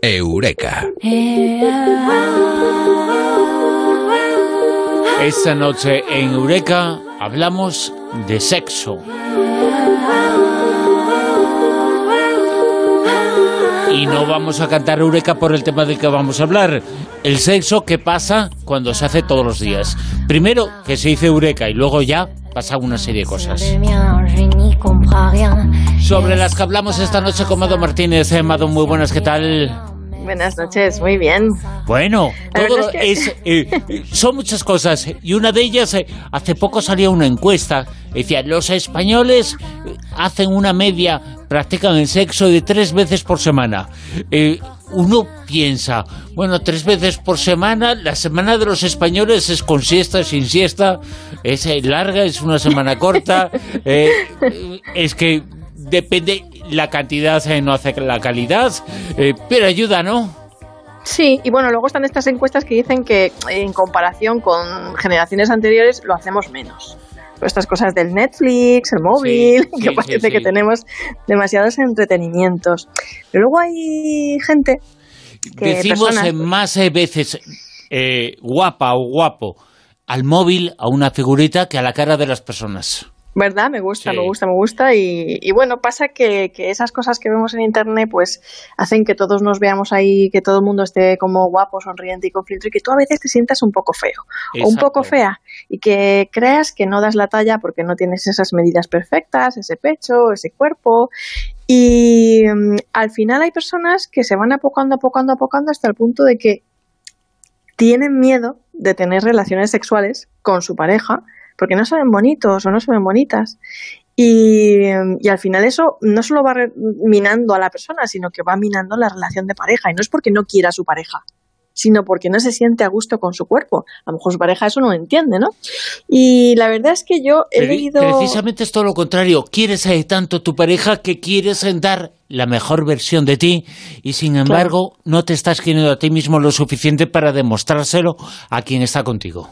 Eureka. Esta noche en Eureka hablamos de sexo. Y no vamos a cantar Eureka por el tema del que vamos a hablar. El sexo que pasa cuando se hace todos los días. Primero que se dice Eureka y luego ya pasa una serie de cosas. Sobre las que hablamos esta noche con Mado Martínez. Eh, Mado, muy buenas, ¿qué tal? Buenas noches, muy bien. Bueno, todo es, eh, son muchas cosas y una de ellas, eh, hace poco salió una encuesta, decía, los españoles eh, hacen una media, practican el sexo de tres veces por semana. Eh, uno piensa, bueno, tres veces por semana, la semana de los españoles es con siesta, sin siesta, es eh, larga, es una semana corta, eh, eh, es que depende, la cantidad eh, no hace la calidad, eh, pero ayuda, ¿no? Sí, y bueno, luego están estas encuestas que dicen que en comparación con generaciones anteriores lo hacemos menos. Estas cosas del Netflix, el móvil, Sí, que sí, parece sí, que tenemos demasiados entretenimientos. Pero luego hay gente que Decimos personas, más eh, veces eh, guapa o guapo al móvil, a una figurita, que a la cara de las personas. ¿Verdad? Me gusta, Sí. me gusta, me gusta. Y, y bueno, pasa que, que esas cosas que vemos en Internet pues hacen que todos nos veamos ahí, que todo el mundo esté como guapo, sonriente y con filtro y que tú a veces te sientas un poco feo o un poco fea y que creas que no das la talla porque no tienes esas medidas perfectas, ese pecho, ese cuerpo. Y mm, al final hay personas que se van apocando, apocando, apocando hasta el punto de que tienen miedo de tener relaciones sexuales con su pareja porque no se ven bonitos o no se ven bonitas. Y, y al final eso no solo va minando a la persona, sino que va minando la relación de pareja. Y no es porque no quiera a su pareja, sino porque no se siente a gusto con su cuerpo. A lo mejor su pareja eso no lo entiende, ¿no? Y la verdad es que yo he Pre- leído... Precisamente es todo lo contrario. Quieres eh, tanto tu pareja que quieres dar la mejor versión de ti y sin embargo no te estás queriendo a ti mismo lo suficiente para demostrárselo a quien está contigo.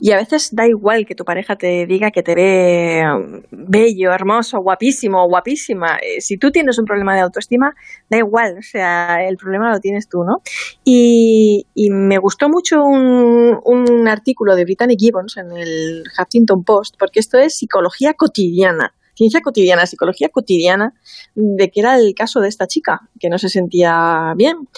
Y a veces da igual que tu pareja te diga que te ve um, bello, hermoso, guapísimo, guapísima. Eh, Si tú tienes un problema de autoestima, da igual, o sea, el problema lo tienes tú, ¿no? Y, y me gustó mucho un, artículo de Brittany Gibbons en el Huffington Post, porque esto es psicología cotidiana. Ciencia cotidiana, psicología cotidiana, de que era el caso de esta chica, que no se sentía bien.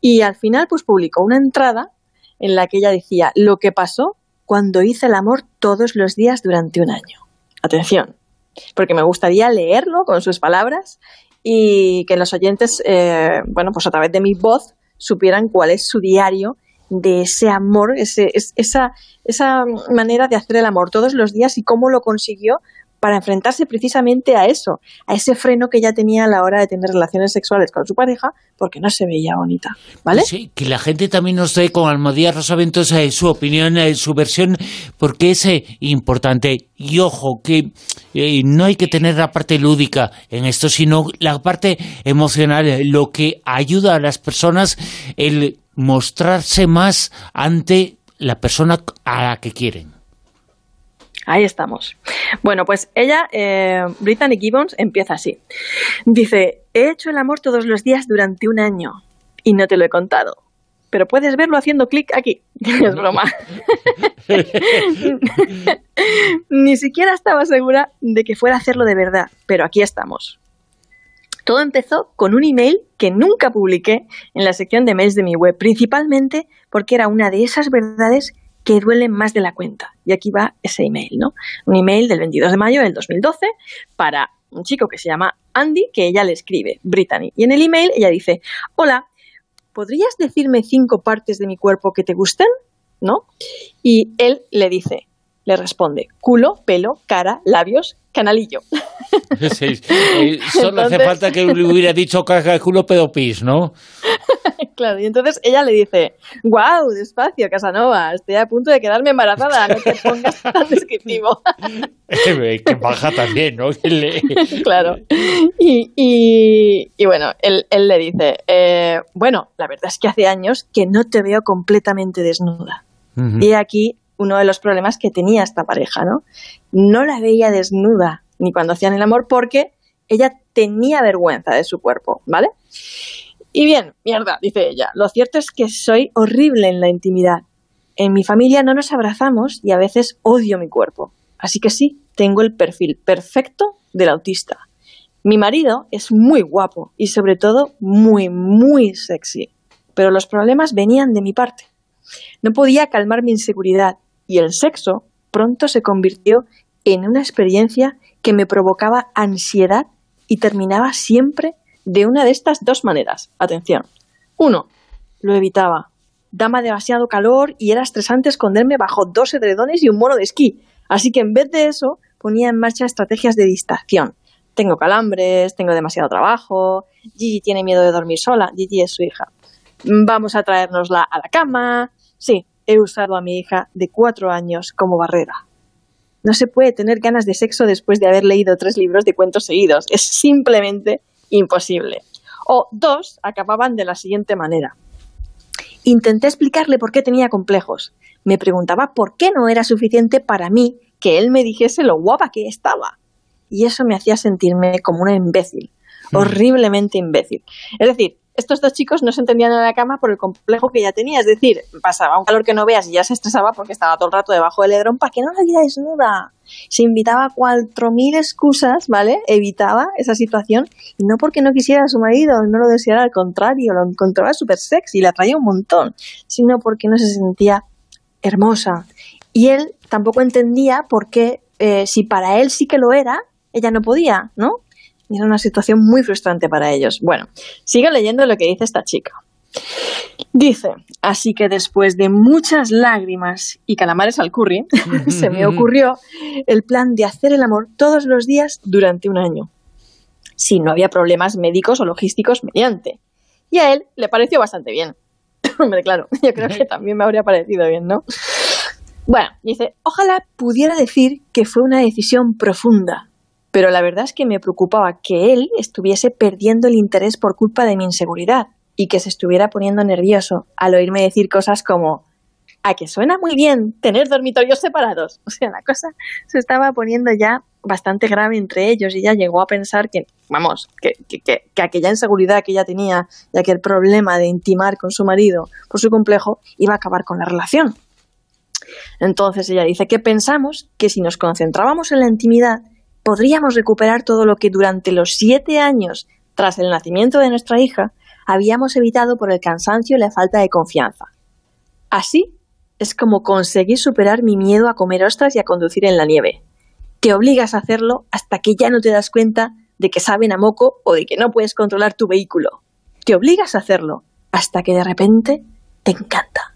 Y al final, pues publicó una entrada en la que ella decía lo que pasó cuando hice el amor todos los días durante un año. Atención, porque me gustaría leerlo con sus palabras y que los oyentes, eh, bueno, pues a través de mi voz supieran cuál es su diario de ese amor, ese, es- esa, esa manera de hacer el amor todos los días y cómo lo consiguió para enfrentarse precisamente a eso, a ese freno que ella tenía a la hora de tener relaciones sexuales con su pareja porque no se veía bonita, ¿vale? Sí, que la gente también nos dé con Almodía Rosaventos eh, su opinión, eh, su versión, porque es eh, importante. Y ojo, que no hay que tener la parte lúdica en esto, sino la parte emocional, lo que ayuda a las personas el mostrarse más ante la persona a la que quieren. Ahí estamos. Bueno, pues ella, eh, Brittany Gibbons, empieza así. Dice, he hecho el amor todos los días durante un año y no te lo he contado. Pero puedes verlo haciendo clic aquí. Es broma. Ni siquiera estaba segura de que fuera a hacerlo de verdad, pero aquí estamos. Todo empezó con un email que nunca publiqué en la sección de mails de mi web, principalmente porque era una de esas verdades que duelen más de la cuenta. Y aquí va ese email, ¿no? Un email del 22 de mayo del 2012 para un chico que se llama Andy, que ella le escribe, Brittany. Y en el email ella dice, hola, ¿podrías decirme cinco partes de mi cuerpo que te gusten? ¿No? Y él le dice, le responde, culo, pelo, cara, labios, canalillo. Sí, eh, solo hace falta que le hubiera dicho caja, culo, pedo, pis, ¿no? Claro, y entonces ella le dice, wow, despacio, Casanova, estoy a punto de quedarme embarazada, no te pongas tan descriptivo. Eh, que baja también, ¿no? Claro. Y, y- y bueno, él, él le dice, eh, bueno, la verdad es que hace años que no te veo completamente desnuda. Y aquí uno de los problemas que tenía esta pareja, ¿no? No la veía desnuda ni cuando hacían el amor porque ella tenía vergüenza de su cuerpo, ¿vale? Y bien, mierda, dice ella, lo cierto es que soy horrible en la intimidad. En mi familia no nos abrazamos y a veces odio mi cuerpo. Así que sí, tengo el perfil perfecto del autista. Mi marido es muy guapo y sobre todo muy, muy sexy. Pero los problemas venían de mi parte. No podía calmar mi inseguridad y el sexo pronto se convirtió en una experiencia que me provocaba ansiedad y terminaba siempre de una de estas dos maneras. Atención. Uno, lo evitaba. Daba demasiado calor y era estresante esconderme bajo dos edredones y un mono de esquí. Así que en vez de eso, ponía en marcha estrategias de distracción. Tengo calambres, tengo demasiado trabajo, Gigi tiene miedo de dormir sola, Gigi es su hija. Vamos a traérnosla a la cama. Sí, he usado a mi hija de cuatro años como barrera. No se puede tener ganas de sexo después de haber leído tres libros de cuentos seguidos. Es simplemente imposible. O dos acababan de la siguiente manera. Intenté explicarle por qué tenía complejos. Me preguntaba por qué no era suficiente para mí que él me dijese lo guapa que estaba. Y eso me hacía sentirme como una imbécil, mm. horriblemente imbécil. Es decir, estos dos chicos no se entendían en la cama por el complejo que ella tenía. Es decir, pasaba un calor que no veas y ya se estresaba porque estaba todo el rato debajo del edrón para que no la viera desnuda. Se invitaba cuatro mil excusas, ¿vale? Evitaba esa situación y no porque no quisiera a su marido, no lo deseara, al contrario, lo encontraba súper sexy, la atraía un montón, sino porque no se sentía hermosa. Y él tampoco entendía por qué, eh, si para él sí que lo era, ella no podía, ¿no? Y era una situación muy frustrante para ellos. Bueno, sigo leyendo lo que dice esta chica. Dice, así que después de muchas lágrimas y calamares al curry, se me ocurrió el plan de hacer el amor todos los días durante un año, si no había problemas médicos o logísticos mediante. Y a él le pareció bastante bien. Hombre, claro, yo creo que también me habría parecido bien, ¿no? Bueno, dice, ojalá pudiera decir que fue una decisión profunda, pero la verdad es que me preocupaba que él estuviese perdiendo el interés por culpa de mi inseguridad y que se estuviera poniendo nervioso al oírme decir cosas como a que suena muy bien tener dormitorios separados. O sea, la cosa se estaba poniendo ya bastante grave entre ellos y ya llegó a pensar que, vamos, que, que, que, aquella inseguridad que ella tenía y aquel problema de intimar con su marido por su complejo iba a acabar con la relación. Entonces ella dice que pensamos que si nos concentrábamos en la intimidad podríamos recuperar todo lo que durante los siete años tras el nacimiento de nuestra hija habíamos evitado por el cansancio y la falta de confianza. Así es como conseguir superar mi miedo a comer ostras y a conducir en la nieve. Te obligas a hacerlo hasta que ya no te das cuenta de que saben a moco o de que no puedes controlar tu vehículo. Te obligas a hacerlo hasta que de repente te encanta.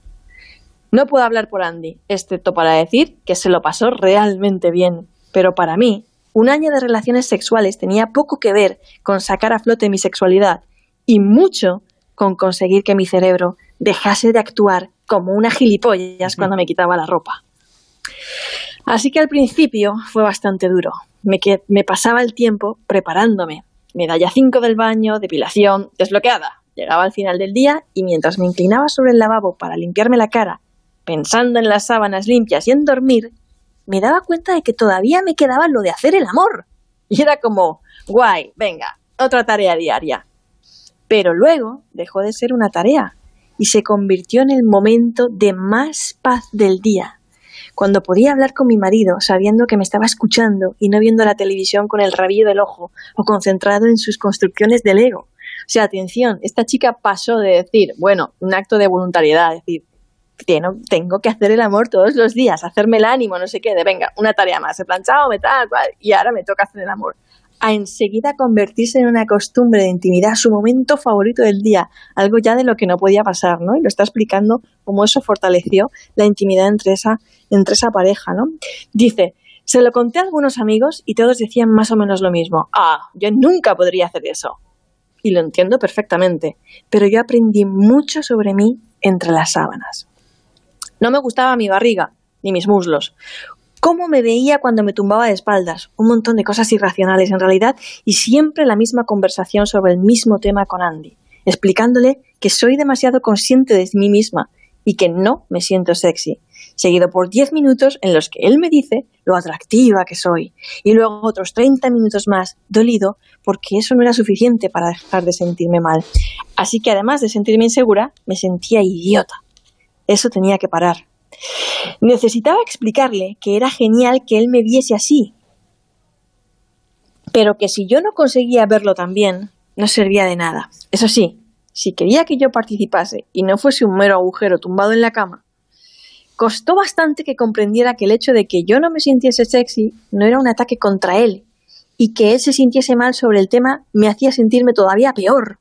No puedo hablar por Andy, excepto para decir que se lo pasó realmente bien, pero para mí un año de relaciones sexuales tenía poco que ver con sacar a flote mi sexualidad y mucho con conseguir que mi cerebro dejase de actuar como una gilipollas cuando me quitaba la ropa. Así que al principio fue bastante duro. Me, me pasaba el tiempo preparándome. Medalla 5 del baño, depilación, desbloqueada. Llegaba al final del día y mientras me inclinaba sobre el lavabo para limpiarme la cara, pensando en las sábanas limpias y en dormir, me daba cuenta de que todavía me quedaba lo de hacer el amor. Y era como, guay, venga, otra tarea diaria. Pero luego dejó de ser una tarea y se convirtió en el momento de más paz del día, cuando podía hablar con mi marido sabiendo que me estaba escuchando y no viendo la televisión con el rabillo del ojo o concentrado en sus construcciones del ego. O sea, atención, esta chica pasó de decir, bueno, un acto de voluntariedad, decir, tengo que hacer el amor todos los días, hacerme el ánimo, no sé qué, de venga, una tarea más, he planchado, me tal, cual, y ahora me toca hacer el amor. A enseguida convertirse en una costumbre de intimidad, su momento favorito del día, algo ya de lo que no podía pasar, ¿no? Y lo está explicando cómo eso fortaleció la intimidad entre esa, entre esa pareja, ¿no? Dice, se lo conté a algunos amigos y todos decían más o menos lo mismo. Ah, yo nunca podría hacer eso. Y lo entiendo perfectamente, pero yo aprendí mucho sobre mí entre las sábanas. No me gustaba mi barriga, ni mis muslos. Cómo me veía cuando me tumbaba de espaldas. Un montón de cosas irracionales en realidad y siempre la misma conversación sobre el mismo tema con Andy, explicándole que soy demasiado consciente de mí misma y que no me siento sexy, seguido por 10 minutos en los que él me dice lo atractiva que soy, y luego otros 30 minutos más dolido porque eso no era suficiente para dejar de sentirme mal. Así que además de sentirme insegura, me sentía idiota. Eso tenía que parar. Necesitaba explicarle que era genial que él me viese así, pero que si yo no conseguía verlo también, no servía de nada. Eso sí, si quería que yo participase y no fuese un mero agujero tumbado en la cama, costó bastante que comprendiera que el hecho de que yo no me sintiese sexy no era un ataque contra él, y que él se sintiese mal sobre el tema me hacía sentirme todavía peor.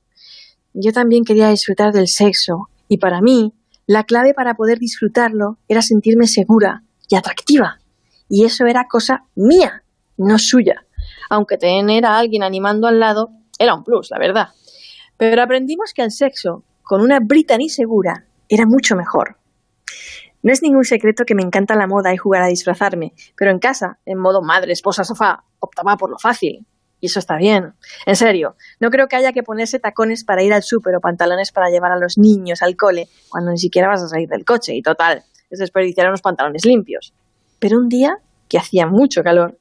Yo también quería disfrutar del sexo, y para mí, la clave para poder disfrutarlo era sentirme segura y atractiva, y eso era cosa mía, no suya, aunque tener a alguien animando al lado era un plus, la verdad. Pero aprendimos que el sexo con una Brittany segura era mucho mejor. No es ningún secreto que me encanta la moda y jugar a disfrazarme, pero en casa, en modo madre, esposa, sofá, optaba por lo fácil. Y eso está bien. En serio, no creo que haya que ponerse tacones para ir al súper o pantalones para llevar a los niños al cole cuando ni siquiera vas a salir del coche. Y total, es desperdiciar unos pantalones limpios. Pero un día, que hacía mucho calor,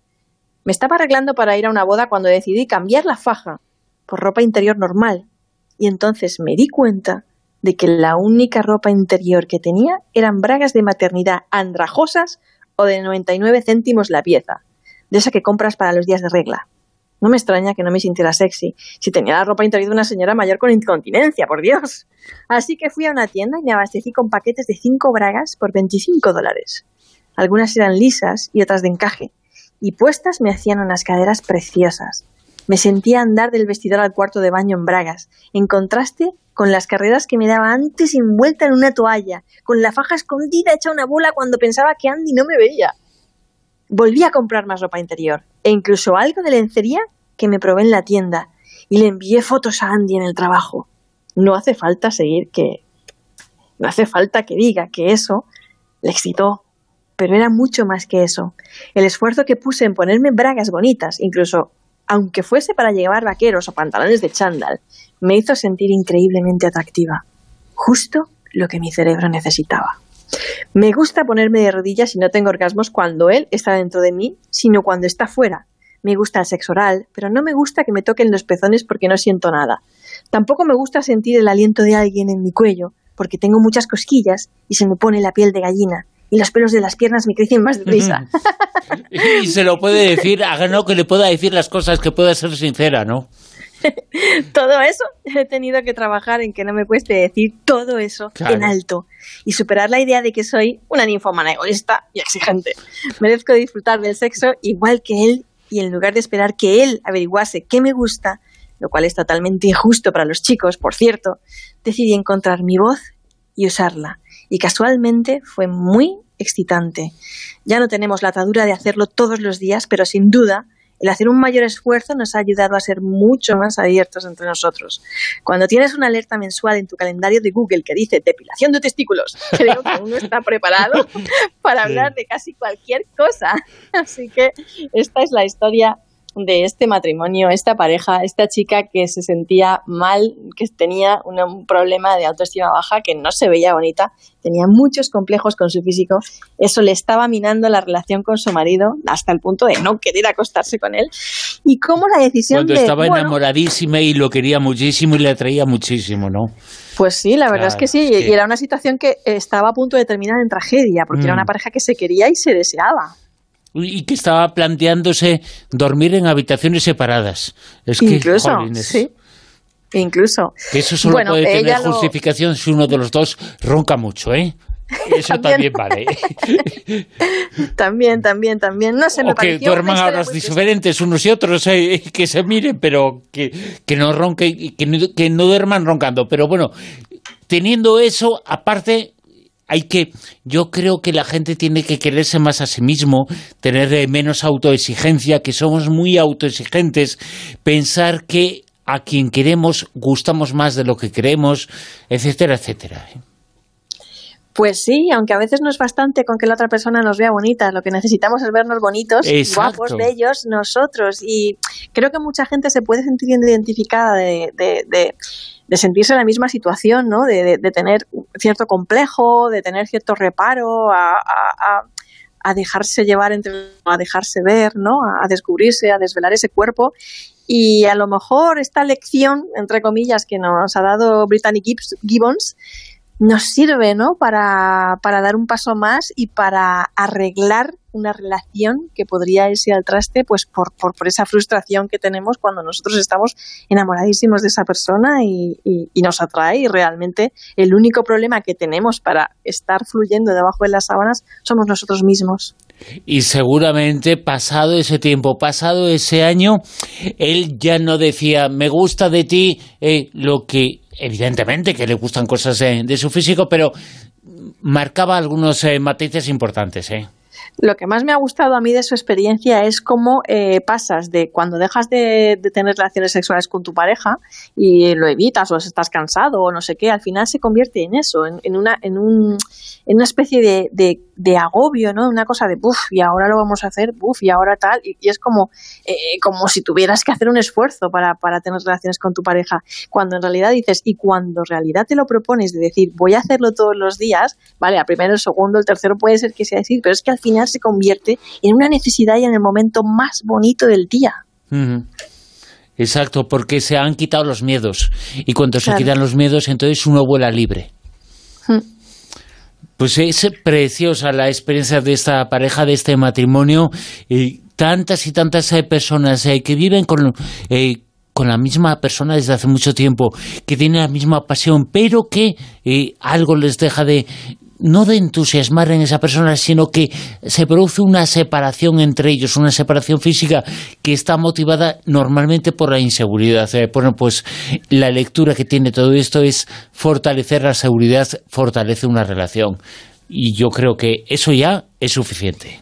me estaba arreglando para ir a una boda cuando decidí cambiar la faja por ropa interior normal. Y entonces me di cuenta de que la única ropa interior que tenía eran bragas de maternidad andrajosas o de 99 céntimos la pieza, de esa que compras para los días de regla. No me extraña que no me sintiera sexy, si tenía la ropa interior de una señora mayor con incontinencia, por Dios. Así que fui a una tienda y me abastecí con paquetes de cinco bragas por 25 dólares. Algunas eran lisas y otras de encaje, y puestas me hacían unas caderas preciosas. Me sentía andar del vestidor al cuarto de baño en bragas, en contraste con las carreras que me daba antes envuelta en una toalla, con la faja escondida hecha una bola cuando pensaba que Andy no me veía. Volví a comprar más ropa interior e incluso algo de lencería que me probé en la tienda y le envié fotos a Andy en el trabajo. No hace falta seguir que... No hace falta que diga que eso le excitó, pero era mucho más que eso. El esfuerzo que puse en ponerme bragas bonitas, incluso aunque fuese para llevar vaqueros o pantalones de chándal, me hizo sentir increíblemente atractiva. Justo lo que mi cerebro necesitaba. Me gusta ponerme de rodillas y no tengo orgasmos cuando él está dentro de mí, sino cuando está fuera. Me gusta el sexo oral, pero no me gusta que me toquen los pezones porque no siento nada. Tampoco me gusta sentir el aliento de alguien en mi cuello, porque tengo muchas cosquillas y se me pone la piel de gallina y los pelos de las piernas me crecen más deprisa. y se lo puede decir, no que le pueda decir las cosas, que pueda ser sincera, ¿no? todo eso he tenido que trabajar en que no me cueste decir todo eso en alto y superar la idea de que soy una ninfomana egoísta y exigente. Merezco disfrutar del sexo igual que él y en lugar de esperar que él averiguase qué me gusta, lo cual es totalmente injusto para los chicos, por cierto, decidí encontrar mi voz y usarla y casualmente fue muy excitante. Ya no tenemos la atadura de hacerlo todos los días, pero sin duda el hacer un mayor esfuerzo nos ha ayudado a ser mucho más abiertos entre nosotros. Cuando tienes una alerta mensual en tu calendario de Google que dice depilación de testículos, creo que uno está preparado para hablar de casi cualquier cosa. Así que esta es la historia de este matrimonio, esta pareja, esta chica que se sentía mal, que tenía un problema de autoestima baja, que no se veía bonita, tenía muchos complejos con su físico, eso le estaba minando la relación con su marido hasta el punto de no querer acostarse con él. Y cómo la decisión Cuando estaba enamoradísima y lo quería muchísimo y le atraía muchísimo, ¿no? Pues sí, la verdad es que sí, y era una situación que estaba a punto de terminar en tragedia, porque era mm. una pareja que se quería y se deseaba y que estaba planteándose dormir en habitaciones separadas. Es que, Incluso, sí. Incluso. eso solo puede tener justificación si uno de los dos ronca mucho, ¿eh? Eso también, vale. también, también, también. No sé, me o que duerman a horas diferentes unos y otros, eh, que se miren, pero que, que no ronquen, que que no duerman roncando. Pero bueno, teniendo eso, aparte, hay que, yo creo que la gente tiene que quererse más a sí mismo, tener eh, menos autoexigencia, que somos muy autoexigentes, pensar que a quien queremos gustamos más de lo que queremos, etcétera, etcétera. Pues sí, aunque a veces no es bastante con que la otra persona nos vea bonitas, lo que necesitamos es vernos bonitos, guapos, bellos, nosotros. Y creo que mucha gente se puede sentir identificada de, de, sentirse en la misma situación, ¿no? De, tener cierto complejo, de tener cierto reparo a, a, dejarse llevar, entre, a dejarse ver, ¿no? A descubrirse, a desvelar ese cuerpo Y a lo mejor esta lección, entre comillas, que nos ha dado Brittany Gibbons, nos sirve ¿no? para, para dar un paso más y para arreglar una relación que podría irse al traste pues por, por, por, esa frustración que tenemos cuando nosotros estamos enamoradísimos de esa persona y, y, nos atrae y realmente el único problema que tenemos para estar fluyendo debajo de las sábanas somos nosotros mismos. Y seguramente pasado ese tiempo, pasado ese año, él ya no decía, me gusta de ti eh, lo que evidentemente que le gustan cosas de, su físico, pero marcaba algunos eh, matices importantes, ¿eh? Lo que más me ha gustado a mí de su experiencia es cómo eh, pasas de cuando dejas de, tener relaciones sexuales con tu pareja y lo evitas o estás cansado o no sé qué, al final se convierte en eso, en, una, en, un, en una especie de, de, de, agobio, ¿no? Una cosa de, buf, y ahora lo vamos a hacer, buf, y ahora tal, y, es como, eh, como si tuvieras que hacer un esfuerzo para, para tener relaciones con tu pareja, cuando en realidad dices, y cuando en realidad te lo propones de decir, voy a hacerlo todos los días, vale, a primero, el segundo, el tercero puede ser que sea decir, pero es que al final se convierte en una necesidad y en el momento más bonito del día. Uh -huh. Exacto, porque se han quitado los miedos. Y cuando claro. se quitan los miedos, entonces uno vuela libre. Uh -huh. Pues es preciosa la experiencia de esta pareja, de este matrimonio. Y tantas y tantas eh, personas eh, que viven con... Eh, con la misma persona desde hace mucho tiempo, que tienen la misma pasión, pero que eh, algo les deja de, no de entusiasmar en esa persona, sino que se produce una separación entre ellos, una separación física que está motivada normalmente por la inseguridad. Eh, bueno, pues la lectura que tiene todo esto es fortalecer la seguridad, fortalece una relación. Y yo creo que eso ya es suficiente.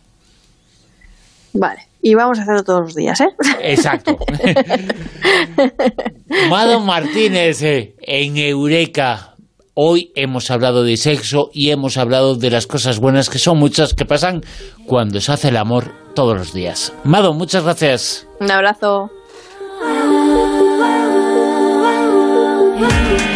Vale. Y vamos a hacerlo todos los días, ¿eh? Exacto. Mado Martínez, eh, en Eureka. Hoy hemos hablado de sexo y hemos hablado de las cosas buenas que son muchas que pasan cuando se hace el amor todos los días. Mado, muchas gracias. Un abrazo.